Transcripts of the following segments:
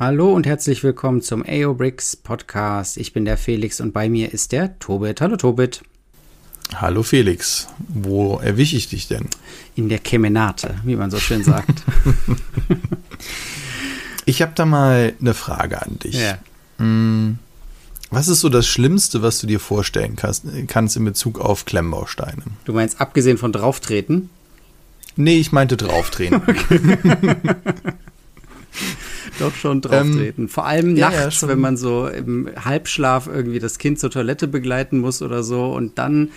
Hallo und herzlich willkommen zum AO Bricks Podcast. Ich bin der Felix und bei mir ist der Tobit. Hallo Tobit. Hallo Felix. Wo erwische ich dich denn? In der Kemenate, wie man so schön sagt. ich habe da mal eine Frage an dich. Ja. Hm, was ist so das Schlimmste, was du dir vorstellen kannst, kannst in Bezug auf Klemmbausteine? Du meinst abgesehen von drauftreten? Nee, ich meinte drauftreten. Doch schon drauftreten. Ähm, Vor allem ja, nachts, ja, wenn man so im Halbschlaf irgendwie das Kind zur Toilette begleiten muss oder so und dann.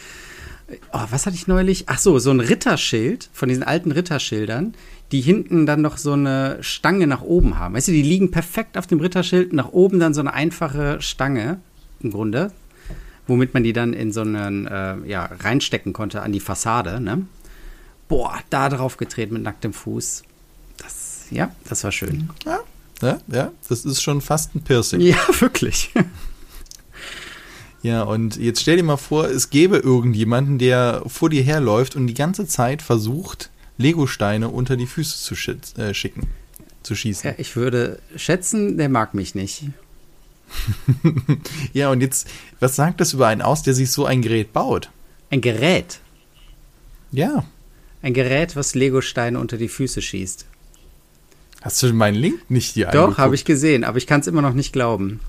Oh, was hatte ich neulich? Ach so, so ein Ritterschild von diesen alten Ritterschildern, die hinten dann noch so eine Stange nach oben haben. Weißt du, die liegen perfekt auf dem Ritterschild, nach oben dann so eine einfache Stange im Grunde, womit man die dann in so einen, äh, ja, reinstecken konnte an die Fassade, ne? Boah, da drauf getreten mit nacktem Fuß. Ja, das war schön. Ja, ja, ja, das ist schon fast ein Piercing. Ja, wirklich. Ja, und jetzt stell dir mal vor, es gäbe irgendjemanden, der vor dir herläuft und die ganze Zeit versucht, Legosteine unter die Füße zu äh, schicken, zu schießen. Ja, ich würde schätzen, der mag mich nicht. ja, und jetzt, was sagt das über einen aus, der sich so ein Gerät baut? Ein Gerät? Ja. Ein Gerät, was Legosteine unter die Füße schießt. Hast du meinen Link nicht hier Doch, habe ich gesehen, aber ich kann es immer noch nicht glauben.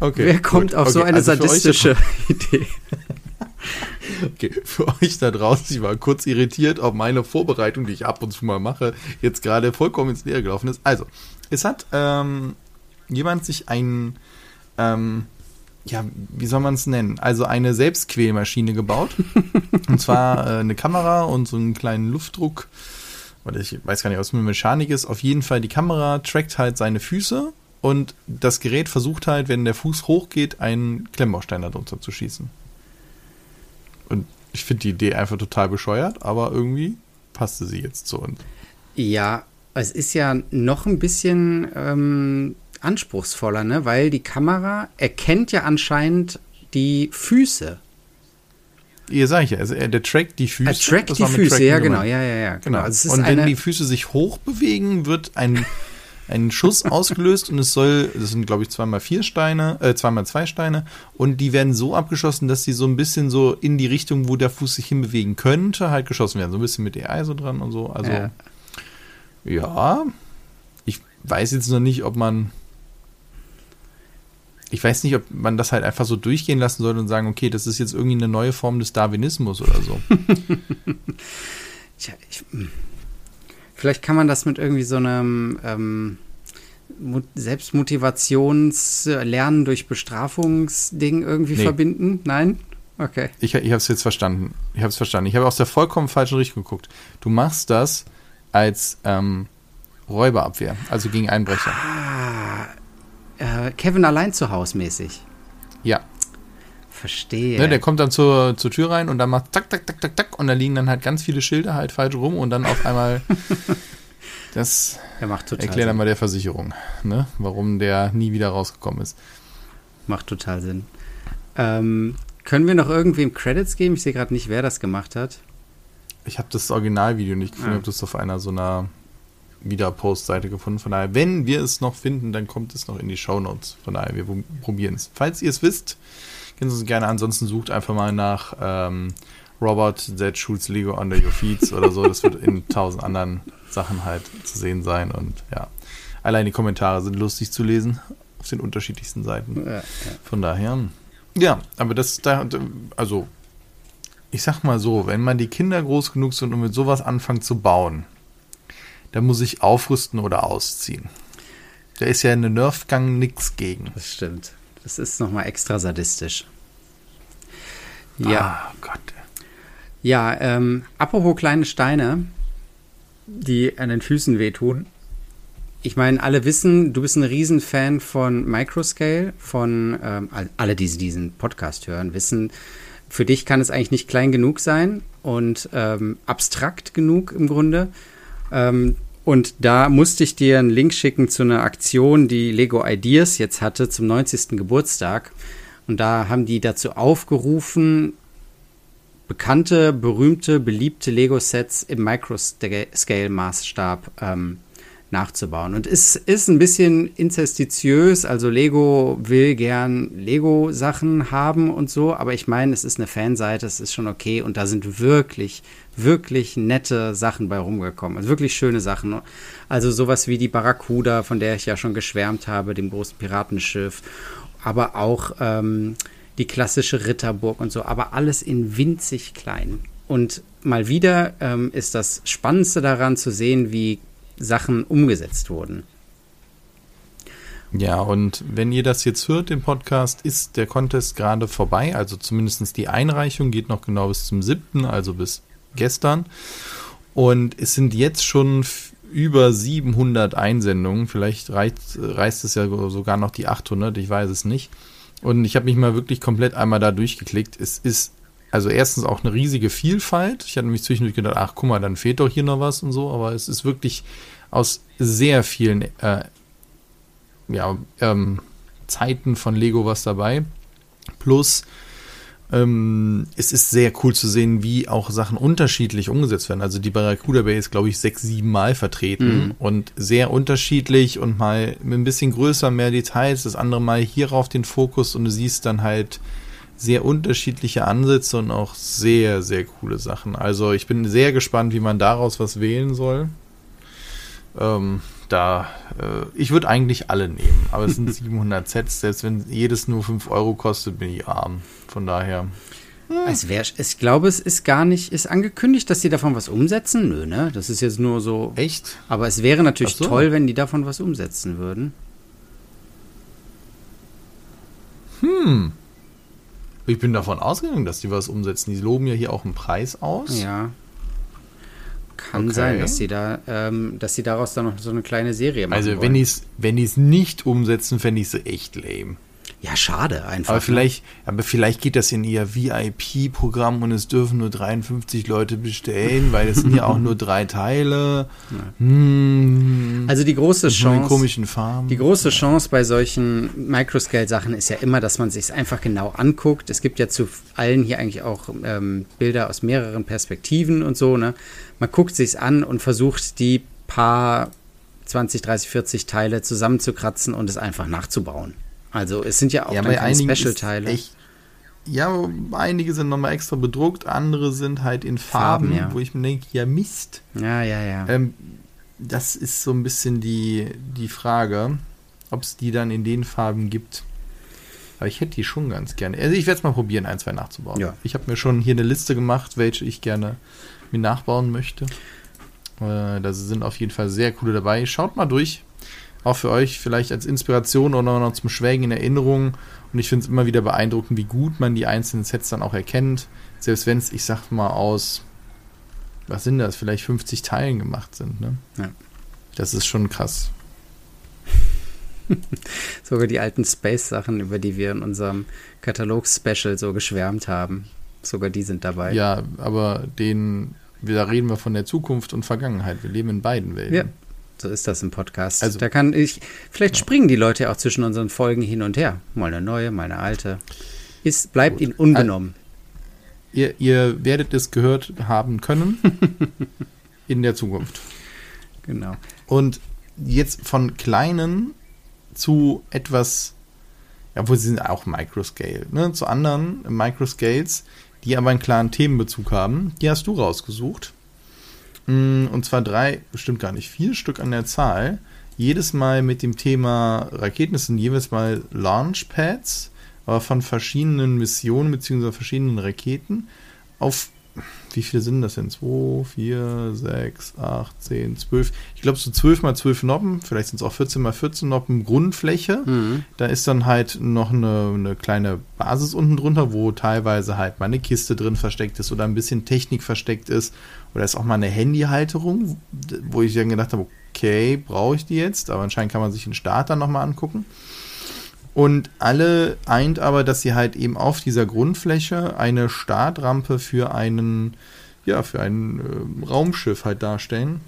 Okay, Wer kommt gut. auf okay, so eine also sadistische Idee? Okay, für euch da draußen, ich war kurz irritiert, ob meine Vorbereitung, die ich ab und zu mal mache, jetzt gerade vollkommen ins Leere gelaufen ist. Also, es hat ähm, jemand sich ein, ähm, ja, wie soll man es nennen? Also eine Selbstquälmaschine gebaut. und zwar äh, eine Kamera und so einen kleinen Luftdruck oder ich weiß gar nicht, was mit Mechanik ist. Auf jeden Fall, die Kamera trackt halt seine Füße und das Gerät versucht halt, wenn der Fuß hochgeht, einen Klemmbaustein darunter zu schießen. Und ich finde die Idee einfach total bescheuert, aber irgendwie passte sie jetzt zu uns. Ja, es ist ja noch ein bisschen ähm, anspruchsvoller, ne? weil die Kamera erkennt ja anscheinend die Füße. Ihr sag ich ja, also der trackt die Füße. Er trackt die Füße, ja genau, ja, ja, ja. Genau. Also und wenn die Füße sich hoch bewegen, wird ein, ein Schuss ausgelöst und es soll, das sind glaube ich zweimal vier Steine, äh, zweimal zwei Steine und die werden so abgeschossen, dass sie so ein bisschen so in die Richtung, wo der Fuß sich hinbewegen könnte, halt geschossen werden. So ein bisschen mit AI so dran und so. Also, ja. ja. Ich weiß jetzt noch nicht, ob man ich weiß nicht, ob man das halt einfach so durchgehen lassen sollte und sagen, okay, das ist jetzt irgendwie eine neue Form des Darwinismus oder so. Tja, ich, hm. vielleicht kann man das mit irgendwie so einem ähm, Selbstmotivationslernen durch Bestrafungsding irgendwie nee. verbinden. Nein? Okay. Ich, ich habe es jetzt verstanden. Ich habe es verstanden. Ich habe aus der vollkommen falschen Richtung geguckt. Du machst das als ähm, Räuberabwehr, also gegen Einbrecher. Ah, äh, Kevin allein zu Hause mäßig. Ja. Verstehe. Ne, der kommt dann zur, zur Tür rein und dann macht tak, tak, tak, tak, tak und da liegen dann halt ganz viele Schilder halt falsch rum und dann auf einmal das erklärt dann mal der Versicherung, ne, warum der nie wieder rausgekommen ist. Macht total Sinn. Ähm, können wir noch irgendwem Credits geben? Ich sehe gerade nicht, wer das gemacht hat. Ich habe das Originalvideo nicht gefunden, ah. habe das auf einer so einer wieder Postseite gefunden. Von daher, wenn wir es noch finden, dann kommt es noch in die Show Notes. Von daher, wir probieren es. Falls ihr es wisst, könnt ihr es gerne. Ansonsten sucht einfach mal nach ähm, Robert that shoots Lego under your feet oder so. Das wird in tausend anderen Sachen halt zu sehen sein. Und ja, allein die Kommentare sind lustig zu lesen auf den unterschiedlichsten Seiten. Ja, ja. Von daher, ja, aber das da, also ich sag mal so, wenn man die Kinder groß genug sind und mit sowas anfangen zu bauen, da muss ich aufrüsten oder ausziehen. Da ist ja in der Nerfgang nichts gegen. Das stimmt. Das ist nochmal extra sadistisch. Ja. Oh Gott. Ja, ähm, apropos kleine Steine, die an den Füßen wehtun. Ich meine, alle wissen, du bist ein Riesenfan von Microscale, von ähm, alle, die diesen Podcast hören, wissen, für dich kann es eigentlich nicht klein genug sein und ähm, abstrakt genug im Grunde. Ähm, und da musste ich dir einen Link schicken zu einer Aktion, die Lego Ideas jetzt hatte zum 90. Geburtstag. Und da haben die dazu aufgerufen, bekannte, berühmte, beliebte Lego-Sets im Microscale-Maßstab ähm, nachzubauen. Und es ist ein bisschen inzestiziös, also Lego will gern Lego-Sachen haben und so, aber ich meine, es ist eine Fanseite, es ist schon okay und da sind wirklich, wirklich nette Sachen bei rumgekommen. Also wirklich schöne Sachen. Also sowas wie die Barracuda, von der ich ja schon geschwärmt habe, dem großen Piratenschiff, aber auch ähm, die klassische Ritterburg und so, aber alles in winzig klein. Und mal wieder ähm, ist das Spannendste daran zu sehen, wie Sachen umgesetzt wurden. Ja, und wenn ihr das jetzt hört, den Podcast, ist der Contest gerade vorbei. Also zumindest die Einreichung geht noch genau bis zum 7., also bis gestern. Und es sind jetzt schon über 700 Einsendungen. Vielleicht reicht, reißt es ja sogar noch die 800, ich weiß es nicht. Und ich habe mich mal wirklich komplett einmal da durchgeklickt. Es ist also erstens auch eine riesige Vielfalt. Ich hatte mich zwischendurch gedacht, ach guck mal, dann fehlt doch hier noch was und so, aber es ist wirklich aus sehr vielen äh, ja, ähm, Zeiten von Lego was dabei. Plus ähm, es ist sehr cool zu sehen, wie auch Sachen unterschiedlich umgesetzt werden. Also die Barracuda Bay ist, glaube ich, sechs, sieben Mal vertreten mhm. und sehr unterschiedlich und mal mit ein bisschen größer, mehr Details, das andere Mal hierauf den Fokus und du siehst dann halt sehr unterschiedliche Ansätze und auch sehr, sehr coole Sachen. Also ich bin sehr gespannt, wie man daraus was wählen soll. Ähm, da, äh, ich würde eigentlich alle nehmen, aber es sind 700 Sets, selbst wenn jedes nur 5 Euro kostet, bin ich arm. Von daher. Hm. Es wär, ich glaube, es ist gar nicht, ist angekündigt, dass sie davon was umsetzen? Nö, ne? Das ist jetzt nur so. Echt? Aber es wäre natürlich so. toll, wenn die davon was umsetzen würden. Hm. Ich bin davon ausgegangen, dass die was umsetzen. Die loben ja hier auch einen Preis aus. Ja. Kann okay. sein, dass sie da, ähm, dass sie daraus dann noch so eine kleine Serie machen. Also wenn die es, wenn die es nicht umsetzen, fände ich sie echt lame. Ja, schade einfach. Aber ne? vielleicht, aber vielleicht geht das in ihr VIP-Programm und es dürfen nur 53 Leute bestellen, weil es sind ja auch nur drei Teile. Hm. Also die große Chance, komischen Farben. die große Chance bei solchen Microscale-Sachen ist ja immer, dass man sich einfach genau anguckt. Es gibt ja zu allen hier eigentlich auch ähm, Bilder aus mehreren Perspektiven und so. Ne, man guckt sich's an und versucht die paar 20, 30, 40 Teile zusammenzukratzen und es einfach nachzubauen. Also es sind ja auch ja, keine Special-Teile. Ja, einige sind nochmal extra bedruckt, andere sind halt in Farben, Farben ja. wo ich mir denke, ja Mist. Ja, ja, ja. Ähm, das ist so ein bisschen die, die Frage, ob es die dann in den Farben gibt. Aber ich hätte die schon ganz gerne. Also ich werde es mal probieren, ein, zwei nachzubauen. Ja. Ich habe mir schon hier eine Liste gemacht, welche ich gerne mir nachbauen möchte. Äh, da sind auf jeden Fall sehr coole dabei. Schaut mal durch auch für euch vielleicht als Inspiration oder noch zum Schwelgen in Erinnerung. Und ich finde es immer wieder beeindruckend, wie gut man die einzelnen Sets dann auch erkennt. Selbst wenn es, ich sag mal, aus, was sind das, vielleicht 50 Teilen gemacht sind. Ne? Ja. Das ist schon krass. Sogar die alten Space-Sachen, über die wir in unserem Katalog-Special so geschwärmt haben. Sogar die sind dabei. Ja, aber den, da reden wir von der Zukunft und Vergangenheit. Wir leben in beiden Welten. Ja, so ist das im Podcast. Also, da kann ich, vielleicht springen die Leute auch zwischen unseren Folgen hin und her. Mal eine neue, mal eine alte. Ist, bleibt ihnen unbenommen. Ihr, ihr werdet es gehört haben können in der Zukunft. Genau. Und jetzt von kleinen zu etwas, ja, wo sie sind auch Microscale, ne, zu anderen Microscales, die aber einen klaren Themenbezug haben. Die hast du rausgesucht. Mm, und zwar drei, bestimmt gar nicht, vier Stück an der Zahl. Jedes Mal mit dem Thema Raketen. Das sind jeweils mal Launchpads, aber von verschiedenen Missionen bzw. verschiedenen Raketen auf wie viele sind das denn? 2, 4, 6, 8, 10, 12. Ich glaube, so 12 mal 12 Noppen, vielleicht sind es auch 14 mal 14 Noppen Grundfläche. Mhm. Da ist dann halt noch eine, eine, kleine Basis unten drunter, wo teilweise halt mal eine Kiste drin versteckt ist oder ein bisschen Technik versteckt ist. Oder ist auch mal eine Handyhalterung, wo ich dann gedacht habe, okay, brauche ich die jetzt? Aber anscheinend kann man sich den Starter nochmal angucken. Und alle eint aber, dass sie halt eben auf dieser Grundfläche eine Startrampe für einen, ja, für ein äh, Raumschiff halt darstellen.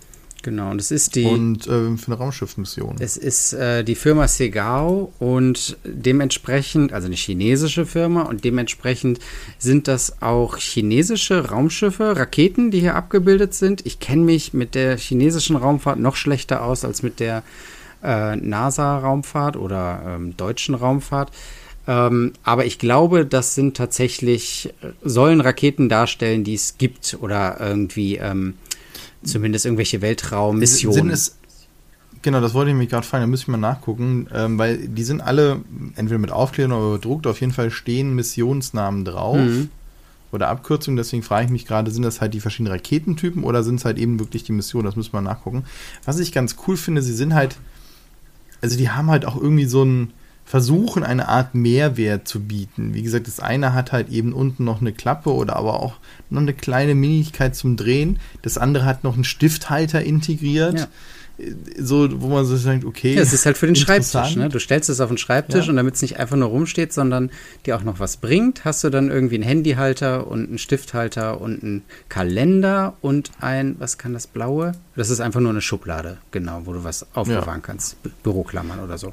Genau, und es ist die. Und äh, für eine Raumschiffmission. Es ist äh, die Firma Segao und dementsprechend, also eine chinesische Firma, und dementsprechend sind das auch chinesische Raumschiffe, Raketen, die hier abgebildet sind. Ich kenne mich mit der chinesischen Raumfahrt noch schlechter aus als mit der äh, NASA-Raumfahrt oder ähm, deutschen Raumfahrt. Ähm, aber ich glaube, das sind tatsächlich, äh, sollen Raketen darstellen, die es gibt oder irgendwie ähm, zumindest irgendwelche Weltraummissionen. genau, das wollte ich mich gerade fragen, da müsste ich mal nachgucken, ähm, weil die sind alle entweder mit Aufklärung oder bedruckt, auf jeden Fall stehen Missionsnamen drauf. Mhm. Oder Abkürzungen, deswegen frage ich mich gerade, sind das halt die verschiedenen Raketentypen oder sind es halt eben wirklich die Missionen? Das müssen wir nachgucken. Was ich ganz cool finde, sie sind halt, also die haben halt auch irgendwie so ein, versuchen, eine Art Mehrwert zu bieten. Wie gesagt, das eine hat halt eben unten noch eine Klappe oder aber auch noch eine kleine Minigkeit zum Drehen. Das andere hat noch einen Stifthalter integriert. Ja. So, wo man so sagt, okay. Ja, es ist halt für den Schreibtisch. Ne? Du stellst es auf den Schreibtisch ja. und damit es nicht einfach nur rumsteht, sondern dir auch noch was bringt, hast du dann irgendwie einen Handyhalter und einen Stifthalter und einen Kalender und ein, was kann das blaue? Das ist einfach nur eine Schublade, genau, wo du was aufbewahren ja. kannst. Büroklammern oder so.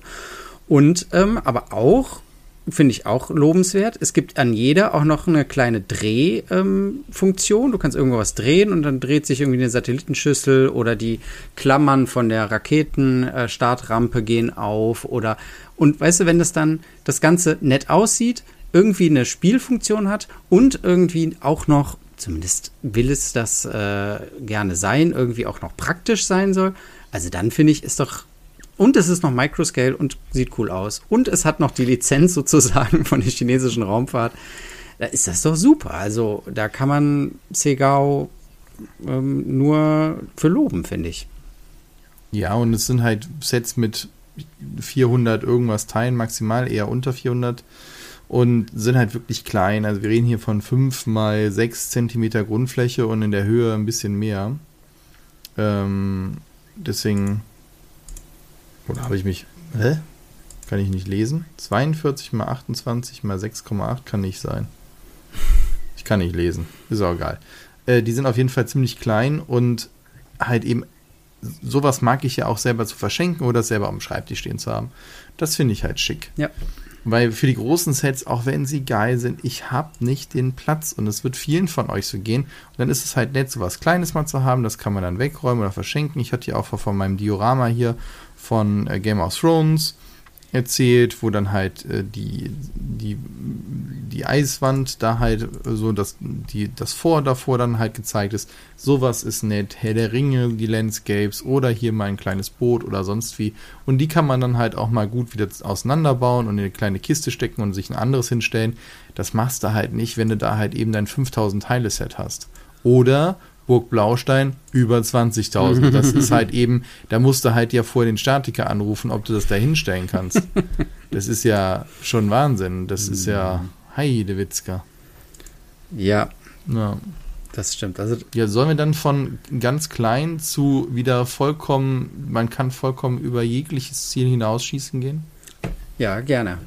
Und ähm, aber auch, finde ich auch lobenswert, es gibt an jeder auch noch eine kleine Drehfunktion. Ähm, du kannst irgendwo was drehen und dann dreht sich irgendwie eine Satellitenschüssel oder die Klammern von der Raketenstartrampe äh, gehen auf oder und weißt du, wenn das dann das Ganze nett aussieht, irgendwie eine Spielfunktion hat und irgendwie auch noch zumindest will es das äh, gerne sein, irgendwie auch noch praktisch sein soll. Also dann finde ich, ist doch und es ist noch Microscale und sieht cool aus. Und es hat noch die Lizenz sozusagen von der chinesischen Raumfahrt. Da ist das doch super. Also da kann man Segao ähm, nur für loben, finde ich. Ja, und es sind halt Sets mit 400 irgendwas Teilen, maximal eher unter 400 und sind halt wirklich klein. Also wir reden hier von 5 mal 6 Zentimeter Grundfläche und in der Höhe ein bisschen mehr. Ähm, deswegen oder habe ich mich. Hä? Kann ich nicht lesen? 42 mal 28 mal 6,8 kann nicht sein. Ich kann nicht lesen. Ist auch egal. Äh, die sind auf jeden Fall ziemlich klein und halt eben. Sowas mag ich ja auch selber zu verschenken oder selber am Schreibtisch stehen zu haben. Das finde ich halt schick. Ja. Weil für die großen Sets, auch wenn sie geil sind, ich habe nicht den Platz und es wird vielen von euch so gehen. Und dann ist es halt nett, so was Kleines mal zu haben, das kann man dann wegräumen oder verschenken. Ich hatte ja auch von meinem Diorama hier von äh, Game of Thrones erzählt, wo dann halt äh, die, die, die Eiswand da halt so das, die, das Vor davor dann halt gezeigt ist. Sowas ist nett. Herr der Ringe, die Landscapes oder hier mal ein kleines Boot oder sonst wie. Und die kann man dann halt auch mal gut wieder auseinanderbauen und in eine kleine Kiste stecken und sich ein anderes hinstellen. Das machst du halt nicht, wenn du da halt eben dein 5000 Teile Set hast. Oder Burg Blaustein über 20.000. Das ist halt eben, da musst du halt ja vor den Statiker anrufen, ob du das da hinstellen kannst. Das ist ja schon Wahnsinn. Das ist ja Heidewitzka. Ja. Ja. Das stimmt. Also ja, sollen wir dann von ganz klein zu wieder vollkommen, man kann vollkommen über jegliches Ziel hinausschießen gehen? Ja, gerne.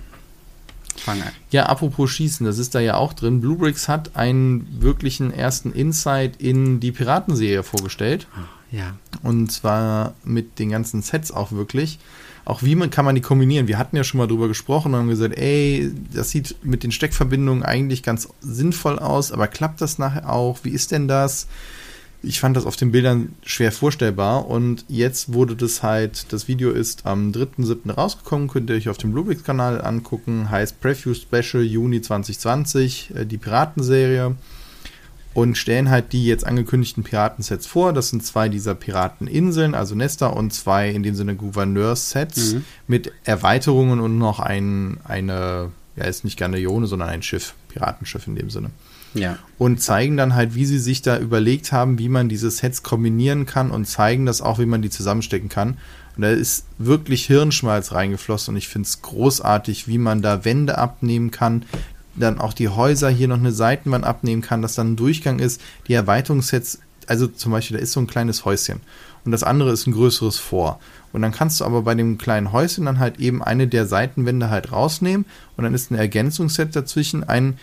Fange. Ja, apropos Schießen, das ist da ja auch drin. Bluebricks hat einen wirklichen ersten Insight in die Piratenserie vorgestellt. Ja. Und zwar mit den ganzen Sets auch wirklich. Auch wie man, kann man die kombinieren? Wir hatten ja schon mal drüber gesprochen und haben gesagt, ey, das sieht mit den Steckverbindungen eigentlich ganz sinnvoll aus, aber klappt das nachher auch? Wie ist denn das? Ich fand das auf den Bildern schwer vorstellbar und jetzt wurde das halt, das Video ist am 3.7. rausgekommen, könnt ihr euch auf dem Bluebricks-Kanal angucken, heißt Preview Special Juni 2020, äh, die Piratenserie und stellen halt die jetzt angekündigten Piratensets vor. Das sind zwei dieser Pirateninseln, also Nesta und zwei in dem Sinne Gouverneurssets mhm. mit Erweiterungen und noch ein, eine, ja, ist nicht Galeone, sondern ein Schiff, Piratenschiff in dem Sinne. Ja. Und zeigen dann halt, wie sie sich da überlegt haben, wie man diese Sets kombinieren kann und zeigen das auch, wie man die zusammenstecken kann. Und da ist wirklich Hirnschmalz reingeflossen und ich finde es großartig, wie man da Wände abnehmen kann, dann auch die Häuser hier noch eine Seitenwand abnehmen kann, dass dann ein Durchgang ist. Die Erweiterungssets, also zum Beispiel, da ist so ein kleines Häuschen und das andere ist ein größeres Vor. Und dann kannst du aber bei dem kleinen Häuschen dann halt eben eine der Seitenwände halt rausnehmen und dann ist ein Ergänzungsset dazwischen, ein,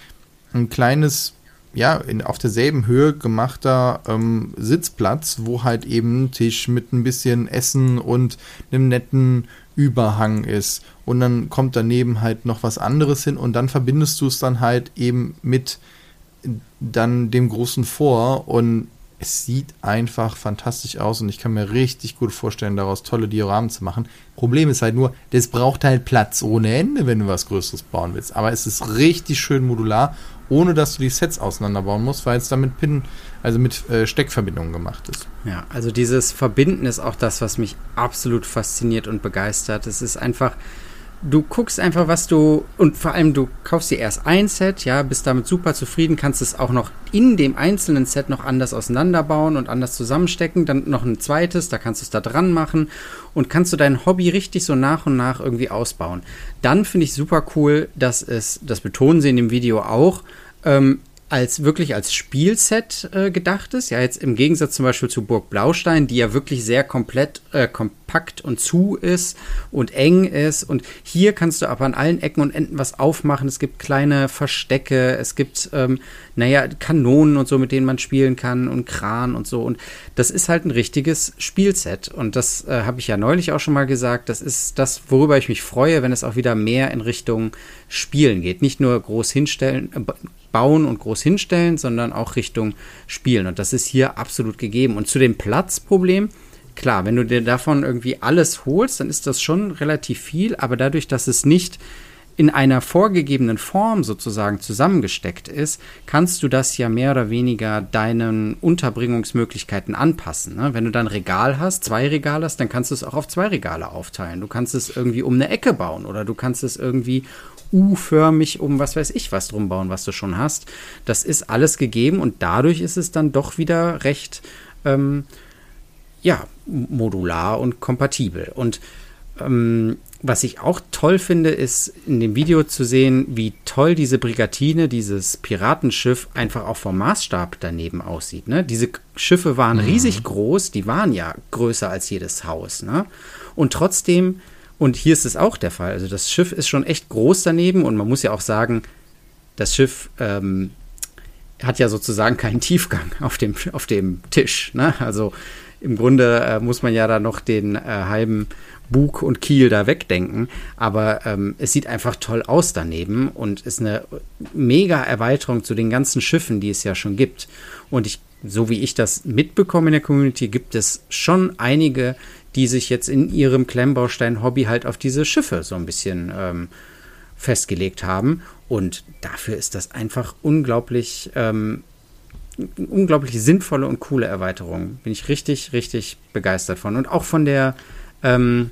ein kleines ja, in, auf derselben Höhe gemachter ähm, Sitzplatz, wo halt eben ein Tisch mit ein bisschen Essen und einem netten Überhang ist. Und dann kommt daneben halt noch was anderes hin und dann verbindest du es dann halt eben mit dann dem großen Vor und es sieht einfach fantastisch aus und ich kann mir richtig gut vorstellen, daraus tolle Dioramen zu machen. Problem ist halt nur, das braucht halt Platz ohne Ende, wenn du was Größeres bauen willst. Aber es ist richtig schön modular, ohne dass du die Sets auseinanderbauen musst, weil es damit Pin, also mit äh, Steckverbindungen gemacht ist. Ja, also dieses Verbinden ist auch das, was mich absolut fasziniert und begeistert. Es ist einfach, du guckst einfach, was du und vor allem du kaufst dir erst ein Set, ja, bist damit super zufrieden, kannst es auch noch in dem einzelnen Set noch anders auseinanderbauen und anders zusammenstecken, dann noch ein zweites, da kannst du es da dran machen und kannst du dein Hobby richtig so nach und nach irgendwie ausbauen. Dann finde ich super cool, dass es, das betonen sie in dem Video auch, ähm, als wirklich als Spielset äh, gedacht ist. Ja, jetzt im Gegensatz zum Beispiel zu Burg Blaustein, die ja wirklich sehr komplett äh, kompakt und zu ist und eng ist. Und hier kannst du aber an allen Ecken und Enden was aufmachen. Es gibt kleine Verstecke, es gibt, ähm, naja, Kanonen und so, mit denen man spielen kann und Kran und so. Und das ist halt ein richtiges Spielset. Und das äh, habe ich ja neulich auch schon mal gesagt. Das ist das, worüber ich mich freue, wenn es auch wieder mehr in Richtung Spielen geht. Nicht nur groß hinstellen, äh, bauen und groß hinstellen, sondern auch Richtung Spielen. Und das ist hier absolut gegeben. Und zu dem Platzproblem, klar, wenn du dir davon irgendwie alles holst, dann ist das schon relativ viel, aber dadurch, dass es nicht in einer vorgegebenen Form sozusagen zusammengesteckt ist, kannst du das ja mehr oder weniger deinen Unterbringungsmöglichkeiten anpassen. Ne? Wenn du dann Regal hast, zwei Regale hast, dann kannst du es auch auf zwei Regale aufteilen. Du kannst es irgendwie um eine Ecke bauen oder du kannst es irgendwie U-förmig um was weiß ich was drum bauen, was du schon hast. Das ist alles gegeben und dadurch ist es dann doch wieder recht, ähm, ja, modular und kompatibel. Und ähm, was ich auch toll finde, ist in dem Video zu sehen, wie toll diese Brigatine, dieses Piratenschiff, einfach auch vom Maßstab daneben aussieht. Ne? Diese Schiffe waren mhm. riesig groß, die waren ja größer als jedes Haus. Ne? Und trotzdem und hier ist es auch der Fall. Also das Schiff ist schon echt groß daneben und man muss ja auch sagen, das Schiff ähm, hat ja sozusagen keinen Tiefgang auf dem, auf dem Tisch. Ne? Also im Grunde äh, muss man ja da noch den äh, halben Bug und Kiel da wegdenken. Aber ähm, es sieht einfach toll aus daneben und ist eine mega Erweiterung zu den ganzen Schiffen, die es ja schon gibt. Und ich, so wie ich das mitbekomme in der Community, gibt es schon einige, die sich jetzt in ihrem Klemmbaustein-Hobby halt auf diese Schiffe so ein bisschen ähm, festgelegt haben. Und dafür ist das einfach unglaublich, ähm, unglaublich sinnvolle und coole Erweiterung. Bin ich richtig, richtig begeistert von. Und auch von der, ähm,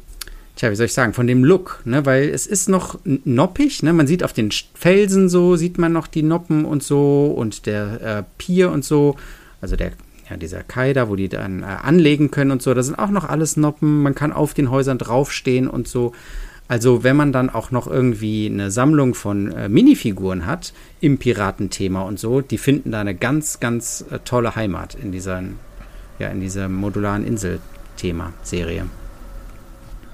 tja, wie soll ich sagen, von dem Look, ne? Weil es ist noch noppig, ne? Man sieht auf den Felsen so, sieht man noch die Noppen und so und der äh, Pier und so. Also der ja, dieser Kai da, wo die dann äh, anlegen können und so. Da sind auch noch alles Noppen. Man kann auf den Häusern draufstehen und so. Also wenn man dann auch noch irgendwie eine Sammlung von äh, Minifiguren hat im Piratenthema und so, die finden da eine ganz, ganz äh, tolle Heimat in dieser, ja, in dieser modularen Insel-Thema-Serie.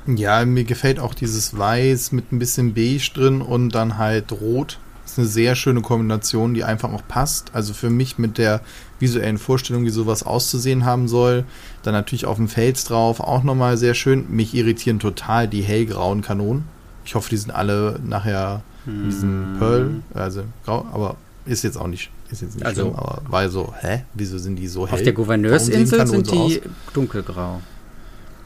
Ja, mir gefällt auch dieses Weiß mit ein bisschen Beige drin und dann halt Rot ist eine sehr schöne Kombination, die einfach auch passt. Also für mich mit der visuellen Vorstellung, wie sowas auszusehen haben soll. Dann natürlich auf dem Fels drauf, auch nochmal sehr schön. Mich irritieren total die hellgrauen Kanonen. Ich hoffe, die sind alle nachher in diesem hm. Pearl, also grau, aber ist jetzt auch nicht, ist jetzt nicht also, schlimm, aber war so, hä? Wieso sind die so hell? Auf der Gouverneursinsel sind die so dunkelgrau.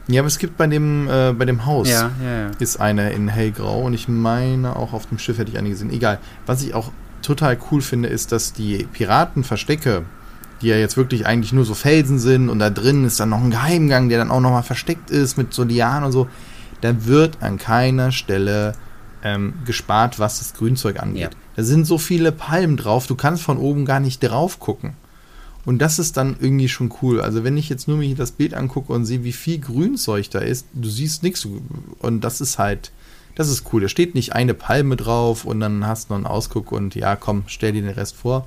Ja, aber es gibt bei dem, äh, bei dem Haus ja, ja, ja. ist eine in hellgrau und ich meine auch auf dem Schiff hätte ich eine gesehen. Egal. Was ich auch total cool finde, ist, dass die Piratenverstecke, die ja jetzt wirklich eigentlich nur so Felsen sind und da drin ist dann noch ein Geheimgang, der dann auch nochmal versteckt ist mit so Lianen und so, da wird an keiner Stelle ähm, gespart, was das Grünzeug angeht. Da sind so viele Palmen drauf, du kannst von oben gar nicht drauf gucken. Und das ist dann irgendwie schon cool. Also wenn ich jetzt nur mir das Bild angucke und sehe, wie viel Grünzeug da ist, du siehst nichts. Und das ist halt, das ist cool. Da steht nicht eine Palme drauf und dann hast du noch einen Ausguck und ja, komm, stell dir den Rest vor.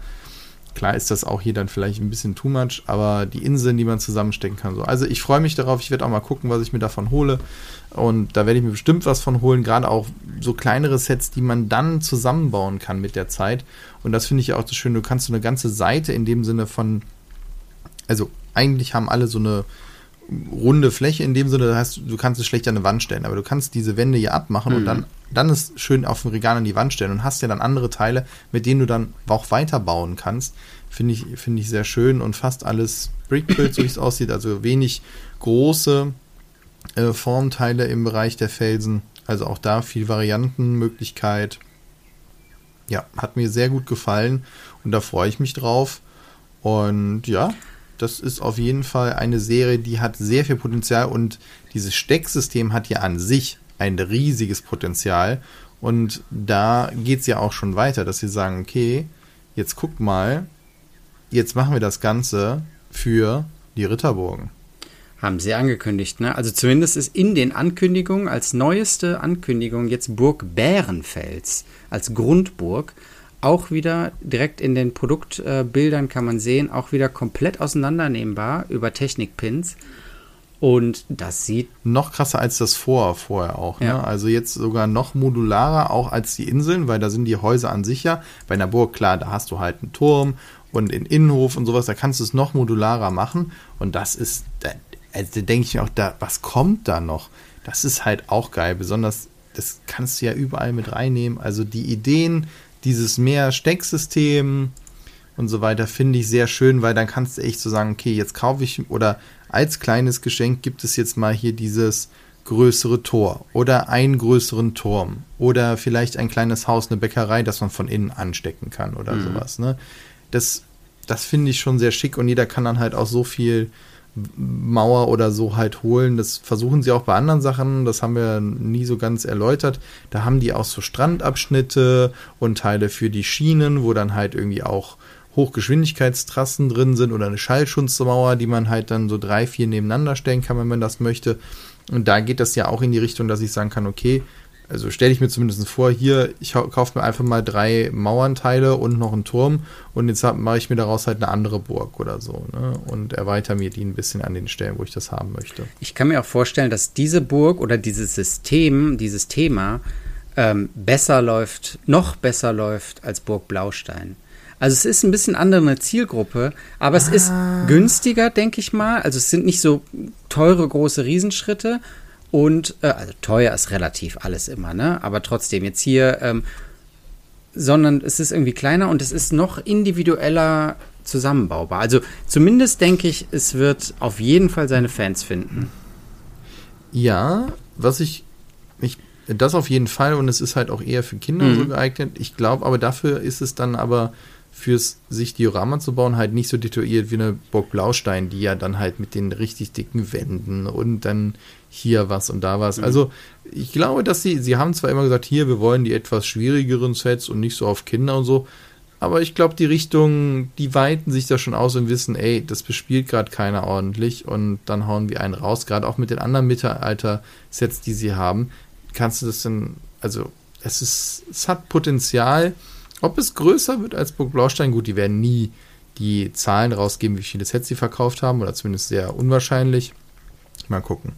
Klar ist das auch hier dann vielleicht ein bisschen too much, aber die Inseln, die man zusammenstecken kann, so. Also ich freue mich darauf, ich werde auch mal gucken, was ich mir davon hole. Und da werde ich mir bestimmt was von holen, gerade auch so kleinere Sets, die man dann zusammenbauen kann mit der Zeit. Und das finde ich ja auch so schön. Du kannst so eine ganze Seite in dem Sinne von, also eigentlich haben alle so eine runde Fläche in dem Sinne, das heißt, du kannst es schlecht an eine Wand stellen, aber du kannst diese Wände hier abmachen mhm. und dann, dann ist schön auf dem Regal an die Wand stellen und hast ja dann andere Teile, mit denen du dann auch weiterbauen kannst. Finde ich, finde ich sehr schön und fast alles Brickbuild, so wie es aussieht, also wenig große äh, Formteile im Bereich der Felsen. Also auch da viel Variantenmöglichkeit. Ja, hat mir sehr gut gefallen und da freue ich mich drauf. Und ja, das ist auf jeden Fall eine Serie, die hat sehr viel Potenzial und dieses Stecksystem hat ja an sich ein riesiges Potenzial. Und da geht es ja auch schon weiter, dass sie sagen, okay, jetzt guck mal, jetzt machen wir das Ganze für die Ritterburgen. Haben sie angekündigt, ne? Also zumindest ist in den Ankündigungen als neueste Ankündigung jetzt Burg Bärenfels als Grundburg auch wieder direkt in den Produktbildern kann man sehen, auch wieder komplett auseinandernehmbar über Technikpins. Und das sieht. Noch krasser als das vor, vorher auch. Ne? Ja. Also jetzt sogar noch modularer auch als die Inseln, weil da sind die Häuser an sich ja. Bei einer Burg, klar, da hast du halt einen Turm und einen Innenhof und sowas, da kannst du es noch modularer machen. Und das ist, da, also da denke ich mir auch, da, was kommt da noch? Das ist halt auch geil. Besonders, das kannst du ja überall mit reinnehmen. Also die Ideen, dieses mehr Stecksystem und so weiter finde ich sehr schön, weil dann kannst du echt so sagen, okay, jetzt kaufe ich oder als kleines Geschenk gibt es jetzt mal hier dieses größere Tor oder einen größeren Turm oder vielleicht ein kleines Haus, eine Bäckerei, das man von innen anstecken kann oder mhm. sowas. Ne? Das, das finde ich schon sehr schick und jeder kann dann halt auch so viel Mauer oder so halt holen. Das versuchen sie auch bei anderen Sachen. Das haben wir nie so ganz erläutert. Da haben die auch so Strandabschnitte und Teile für die Schienen, wo dann halt irgendwie auch Hochgeschwindigkeitstrassen drin sind oder eine Schallschutzmauer, die man halt dann so drei, vier nebeneinander stellen kann, wenn man das möchte. Und da geht das ja auch in die Richtung, dass ich sagen kann, okay, also stelle ich mir zumindest vor, hier, ich kaufe mir einfach mal drei Mauernteile und noch einen Turm und jetzt mache ich mir daraus halt eine andere Burg oder so ne? und erweitere mir die ein bisschen an den Stellen, wo ich das haben möchte. Ich kann mir auch vorstellen, dass diese Burg oder dieses System, dieses Thema ähm, besser läuft, noch besser läuft als Burg Blaustein. Also es ist ein bisschen andere Zielgruppe, aber ah. es ist ah. günstiger, denke ich mal. Also es sind nicht so teure große Riesenschritte und, äh, also teuer ist relativ alles immer, ne? Aber trotzdem, jetzt hier, ähm, sondern es ist irgendwie kleiner und es ist noch individueller zusammenbaubar. Also zumindest denke ich, es wird auf jeden Fall seine Fans finden. Ja, was ich, ich das auf jeden Fall und es ist halt auch eher für Kinder mhm. so geeignet. Ich glaube, aber dafür ist es dann aber fürs sich Diorama zu bauen halt nicht so detailliert wie eine Burg Blaustein, die ja dann halt mit den richtig dicken Wänden und dann hier was und da was. Mhm. Also ich glaube, dass sie, sie haben zwar immer gesagt, hier, wir wollen die etwas schwierigeren Sets und nicht so auf Kinder und so, aber ich glaube, die Richtung, die weiten sich da schon aus und wissen, ey, das bespielt gerade keiner ordentlich und dann hauen wir einen raus. Gerade auch mit den anderen Mittelalter-Sets, die sie haben, kannst du das denn, also es ist, es hat Potenzial, ob es größer wird als Burg Blaustein, gut, die werden nie die Zahlen rausgeben, wie viele Sets sie verkauft haben, oder zumindest sehr unwahrscheinlich. Mal gucken.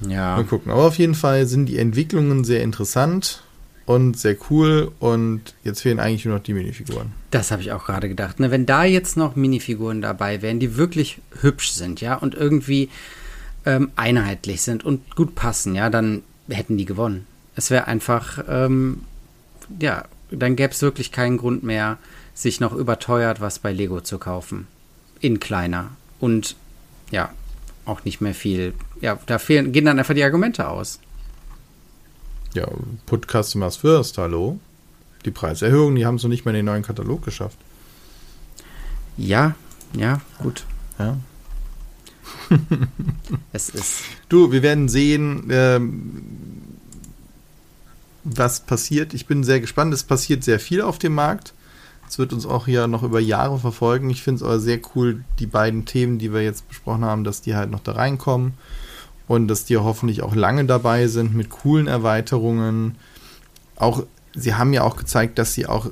Ja. Mal gucken. Aber auf jeden Fall sind die Entwicklungen sehr interessant und sehr cool und jetzt fehlen eigentlich nur noch die Minifiguren. Das habe ich auch gerade gedacht. Ne? Wenn da jetzt noch Minifiguren dabei wären, die wirklich hübsch sind, ja, und irgendwie ähm, einheitlich sind und gut passen, ja, dann hätten die gewonnen. Es wäre einfach, ähm, ja, dann gäbe es wirklich keinen Grund mehr, sich noch überteuert was bei Lego zu kaufen. In kleiner. Und ja, auch nicht mehr viel. Ja, da fehlen, gehen dann einfach die Argumente aus. Ja, put customers first, hallo. Die Preiserhöhungen, die haben so nicht mehr in den neuen Katalog geschafft. Ja, ja, gut. Ja. es ist. Du, wir werden sehen, ähm, was passiert. Ich bin sehr gespannt. Es passiert sehr viel auf dem Markt. Es wird uns auch hier noch über Jahre verfolgen. Ich finde es aber sehr cool, die beiden Themen, die wir jetzt besprochen haben, dass die halt noch da reinkommen und dass die hoffentlich auch lange dabei sind mit coolen Erweiterungen. Auch sie haben ja auch gezeigt, dass sie auch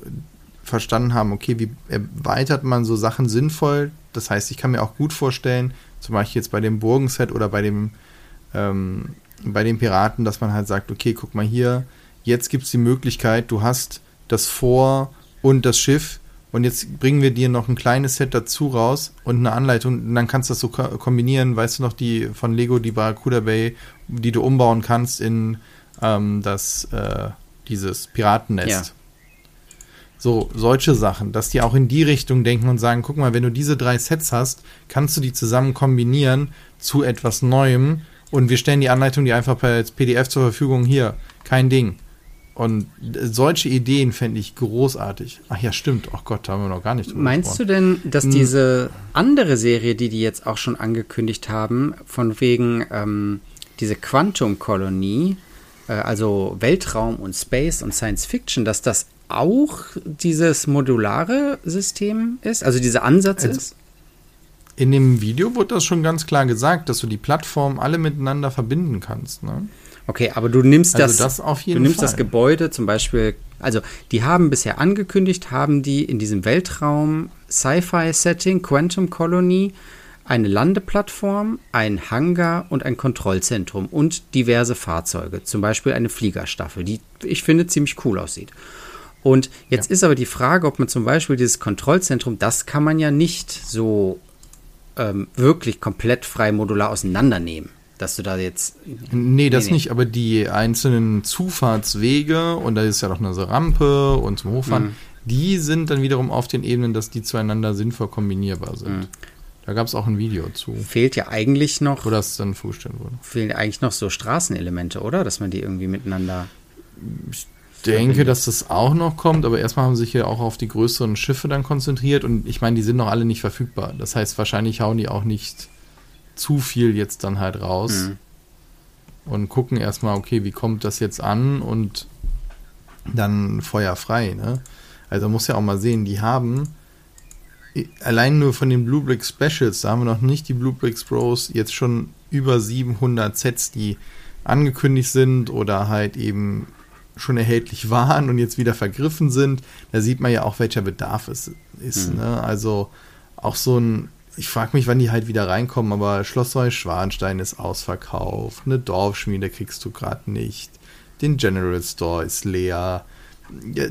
verstanden haben, okay, wie erweitert man so Sachen sinnvoll? Das heißt, ich kann mir auch gut vorstellen, zum Beispiel jetzt bei dem Burgenset oder bei dem ähm, bei den Piraten, dass man halt sagt, okay, guck mal hier, jetzt gibt es die Möglichkeit, du hast das Vor- und das Schiff und jetzt bringen wir dir noch ein kleines Set dazu raus und eine Anleitung und dann kannst du das so kombinieren, weißt du noch, die von Lego, die Barracuda Bay, die du umbauen kannst in ähm, das, äh, dieses Piratennest. Ja. So, solche Sachen, dass die auch in die Richtung denken und sagen, guck mal, wenn du diese drei Sets hast, kannst du die zusammen kombinieren zu etwas Neuem und wir stellen die Anleitung dir einfach per PDF zur Verfügung hier. Kein Ding. Und solche Ideen fände ich großartig. Ach ja, stimmt. Ach Gott, da haben wir noch gar nicht drüber Meinst gesprochen. du denn, dass hm. diese andere Serie, die die jetzt auch schon angekündigt haben, von wegen ähm, diese Quantum-Kolonie, äh, also Weltraum und Space und Science Fiction, dass das auch dieses modulare System ist, also dieser Ansatz also, ist? In dem Video wurde das schon ganz klar gesagt, dass du die Plattformen alle miteinander verbinden kannst. Ne? Okay, aber du nimmst also das, das du nimmst Fall. das Gebäude zum Beispiel, also die haben bisher angekündigt, haben die in diesem Weltraum Sci-Fi-Setting Quantum Colony eine Landeplattform, ein Hangar und ein Kontrollzentrum und diverse Fahrzeuge, zum Beispiel eine Fliegerstaffel, die ich finde ziemlich cool aussieht. Und jetzt ja. ist aber die Frage, ob man zum Beispiel dieses Kontrollzentrum, das kann man ja nicht so ähm, wirklich komplett frei modular auseinandernehmen dass du da jetzt. Nee, das nee, nee. nicht, aber die einzelnen Zufahrtswege und da ist ja noch eine Rampe und zum Hochfahren, mhm. die sind dann wiederum auf den Ebenen, dass die zueinander sinnvoll kombinierbar sind. Mhm. Da gab es auch ein Video zu. Fehlt ja eigentlich noch. Wo das dann vorstellen wurde. Fehlen eigentlich noch so Straßenelemente, oder? Dass man die irgendwie miteinander. Ich denke, dass das auch noch kommt, aber erstmal haben sie sich ja auch auf die größeren Schiffe dann konzentriert und ich meine, die sind noch alle nicht verfügbar. Das heißt, wahrscheinlich hauen die auch nicht zu viel jetzt dann halt raus mhm. und gucken erstmal, okay, wie kommt das jetzt an und dann Feuer frei, ne? Also muss ja auch mal sehen, die haben allein nur von den Blue Brick Specials, da haben wir noch nicht die Blue Bricks Bros, jetzt schon über 700 Sets, die angekündigt sind oder halt eben schon erhältlich waren und jetzt wieder vergriffen sind. Da sieht man ja auch, welcher Bedarf es ist. Mhm. Ne? Also auch so ein ich frage mich, wann die halt wieder reinkommen, aber Schloss Neuschwanstein ist ausverkauft, eine Dorfschmiede kriegst du gerade nicht, den General Store ist leer.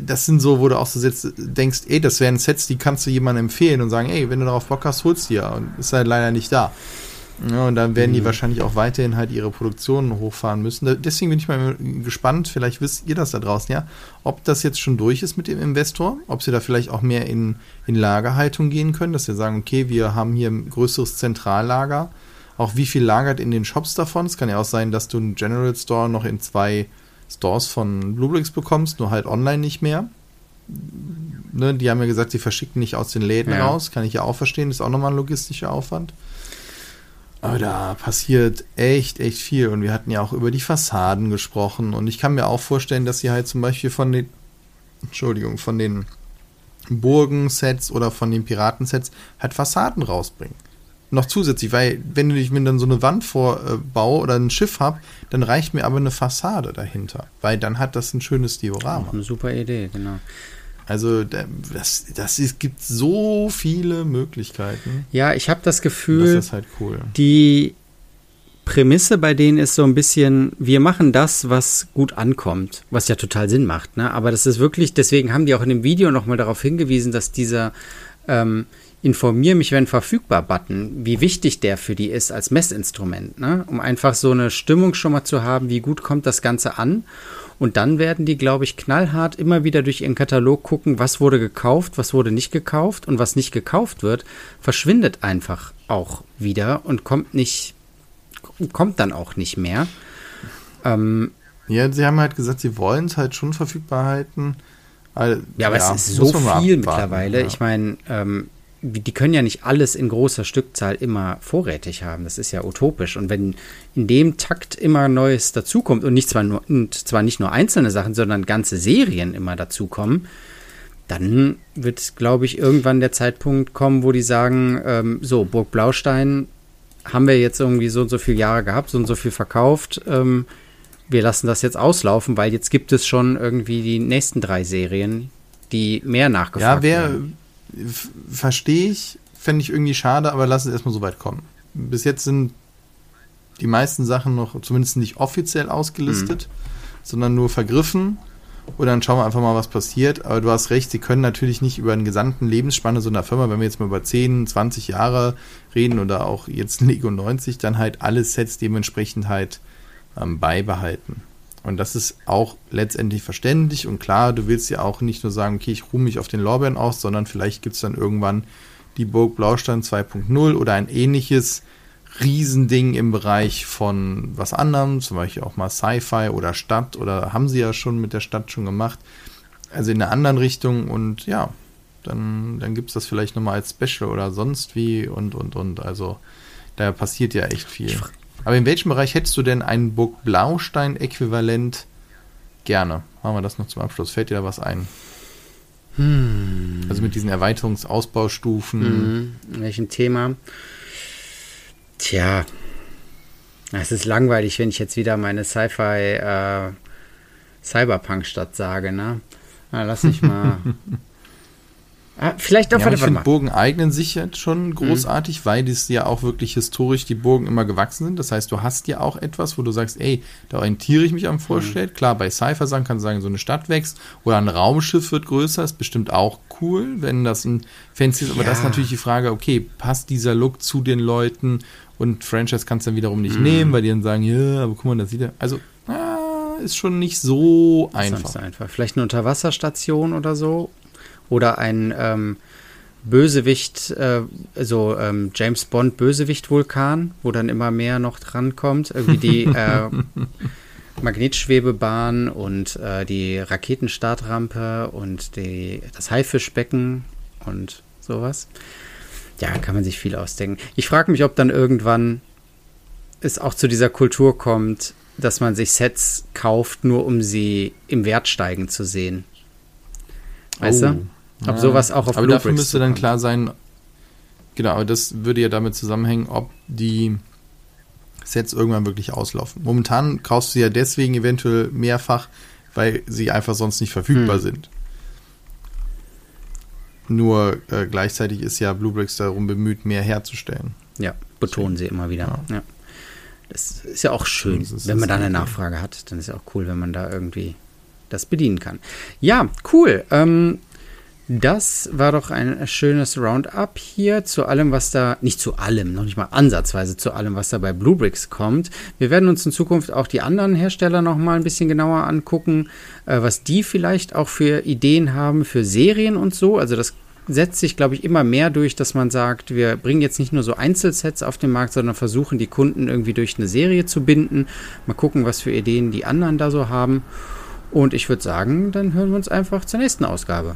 Das sind so, wo du auch so sitzt, denkst, ey, das wären Sets, die kannst du jemandem empfehlen und sagen, ey, wenn du darauf Bock hast, holst du ja. Und ist halt leider nicht da. Ja, und dann werden mhm. die wahrscheinlich auch weiterhin halt ihre Produktionen hochfahren müssen. Deswegen bin ich mal gespannt, vielleicht wisst ihr das da draußen, ja, ob das jetzt schon durch ist mit dem Investor, ob sie da vielleicht auch mehr in, in Lagerhaltung gehen können, dass sie sagen, okay, wir haben hier ein größeres Zentrallager. Auch wie viel lagert in den Shops davon? Es kann ja auch sein, dass du einen General Store noch in zwei Stores von Bluebricks bekommst, nur halt online nicht mehr. Ne, die haben ja gesagt, sie verschicken nicht aus den Läden ja. raus. Kann ich ja auch verstehen, das ist auch nochmal ein logistischer Aufwand. Aber da passiert echt, echt viel. Und wir hatten ja auch über die Fassaden gesprochen. Und ich kann mir auch vorstellen, dass sie halt zum Beispiel von den, Entschuldigung, von den Burgen-Sets oder von den Piraten-Sets halt Fassaden rausbringen. Noch zusätzlich, weil wenn ich mir dann so eine Wand vorbaue oder ein Schiff habe, dann reicht mir aber eine Fassade dahinter. Weil dann hat das ein schönes Diorama. Eine super Idee, genau. Also das, das ist, gibt so viele Möglichkeiten. Ja, ich habe das Gefühl, das halt cool. die Prämisse bei denen ist so ein bisschen, wir machen das, was gut ankommt, was ja total Sinn macht. Ne? Aber das ist wirklich, deswegen haben die auch in dem Video nochmal darauf hingewiesen, dass dieser ähm, Informier mich, wenn verfügbar Button, wie wichtig der für die ist als Messinstrument, ne? um einfach so eine Stimmung schon mal zu haben, wie gut kommt das Ganze an. Und dann werden die, glaube ich, knallhart immer wieder durch ihren Katalog gucken, was wurde gekauft, was wurde nicht gekauft und was nicht gekauft wird, verschwindet einfach auch wieder und kommt nicht, kommt dann auch nicht mehr. Ähm, ja, sie haben halt gesagt, sie wollen es halt schon verfügbar halten. ja, aber ja, es ist so viel mittlerweile. Ja. Ich meine, ähm, die können ja nicht alles in großer Stückzahl immer vorrätig haben. Das ist ja utopisch. Und wenn in dem Takt immer Neues dazukommt und nicht zwar nur, und zwar nicht nur einzelne Sachen, sondern ganze Serien immer dazukommen, dann wird, glaube ich, irgendwann der Zeitpunkt kommen, wo die sagen, ähm, so, Burg Blaustein haben wir jetzt irgendwie so und so viele Jahre gehabt, so und so viel verkauft. Ähm, wir lassen das jetzt auslaufen, weil jetzt gibt es schon irgendwie die nächsten drei Serien, die mehr nachgefragt ja, werden. Verstehe ich, fände ich irgendwie schade, aber lass es erstmal so weit kommen. Bis jetzt sind die meisten Sachen noch zumindest nicht offiziell ausgelistet, mhm. sondern nur vergriffen. Und dann schauen wir einfach mal, was passiert. Aber du hast recht, sie können natürlich nicht über einen gesamten Lebensspanne so einer Firma, wenn wir jetzt mal über 10, 20 Jahre reden oder auch jetzt Lego 90, dann halt alle Sets dementsprechend halt ähm, beibehalten. Und das ist auch letztendlich verständlich und klar, du willst ja auch nicht nur sagen, okay, ich ruhe mich auf den Lorbeeren aus, sondern vielleicht gibt es dann irgendwann die Burg Blaustein 2.0 oder ein ähnliches Riesending im Bereich von was anderem, zum Beispiel auch mal Sci-Fi oder Stadt oder haben sie ja schon mit der Stadt schon gemacht. Also in einer anderen Richtung und ja, dann, dann gibt es das vielleicht nochmal als Special oder sonst wie und und und. Also da passiert ja echt viel. Aber in welchem Bereich hättest du denn ein Burg Blaustein-Äquivalent gerne? Machen wir das noch zum Abschluss. Fällt dir da was ein? Hm. Also mit diesen Erweiterungsausbaustufen. In welchem Thema? Tja, es ist langweilig, wenn ich jetzt wieder meine Sci-Fi äh, Cyberpunk-Stadt sage, ne? Na, lass mich mal. ah, vielleicht auch ja, ich finde, Burgen eignen sich jetzt schon mhm. großartig, mhm. weil es ja auch wirklich historisch die Burgen immer gewachsen sind. Das heißt, du hast ja auch etwas, wo du sagst, ey, da orientiere ich mich am Vorstell. Mhm. Klar, bei Sci-Fi sagen kannst du sagen, so eine Stadt wächst oder ein Raumschiff wird größer, ist bestimmt auch cool, wenn das ein Fancy ist. Aber ja. das ist natürlich die Frage, okay, passt dieser Look zu den Leuten? Und Franchise kannst du dann wiederum nicht mm. nehmen, weil die dann sagen, ja, aber guck mal, das sieht ja. Also, ah, ist schon nicht so einfach. Ist nicht einfach. Vielleicht eine Unterwasserstation oder so. Oder ein ähm, Bösewicht, äh, so ähm, James Bond Bösewicht-Vulkan, wo dann immer mehr noch drankommt. Irgendwie die äh, Magnetschwebebahn und äh, die Raketenstartrampe und die, das Haifischbecken und sowas ja, kann man sich viel ausdenken. Ich frage mich, ob dann irgendwann es auch zu dieser Kultur kommt, dass man sich Sets kauft, nur um sie im Wert steigen zu sehen. Weißt oh. du? Ob ja. sowas auch auf Aber dafür müsste dann klar sein, genau, aber das würde ja damit zusammenhängen, ob die Sets irgendwann wirklich auslaufen. Momentan kaufst du sie ja deswegen eventuell mehrfach, weil sie einfach sonst nicht verfügbar hm. sind. Nur äh, gleichzeitig ist ja Bluebricks darum bemüht, mehr herzustellen. Ja, betonen sie immer wieder. Ja. ja. Das ist ja auch schön, wenn man da eine Nachfrage hat. Dann ist ja auch cool, wenn man da irgendwie das bedienen kann. Ja, cool. Ähm, das war doch ein schönes Roundup hier zu allem, was da, nicht zu allem, noch nicht mal ansatzweise zu allem, was da bei Bluebricks kommt. Wir werden uns in Zukunft auch die anderen Hersteller noch mal ein bisschen genauer angucken, äh, was die vielleicht auch für Ideen haben für Serien und so. Also das setzt sich, glaube ich, immer mehr durch, dass man sagt, wir bringen jetzt nicht nur so Einzelsets auf den Markt, sondern versuchen die Kunden irgendwie durch eine Serie zu binden. Mal gucken, was für Ideen die anderen da so haben. Und ich würde sagen, dann hören wir uns einfach zur nächsten Ausgabe.